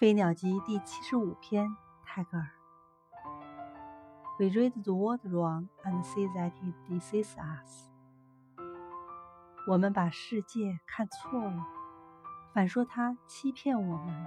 飞鸟集第七十五篇，泰戈尔。We read the world wrong and see that it deceives us。我们把世界看错了，反说它欺骗我们。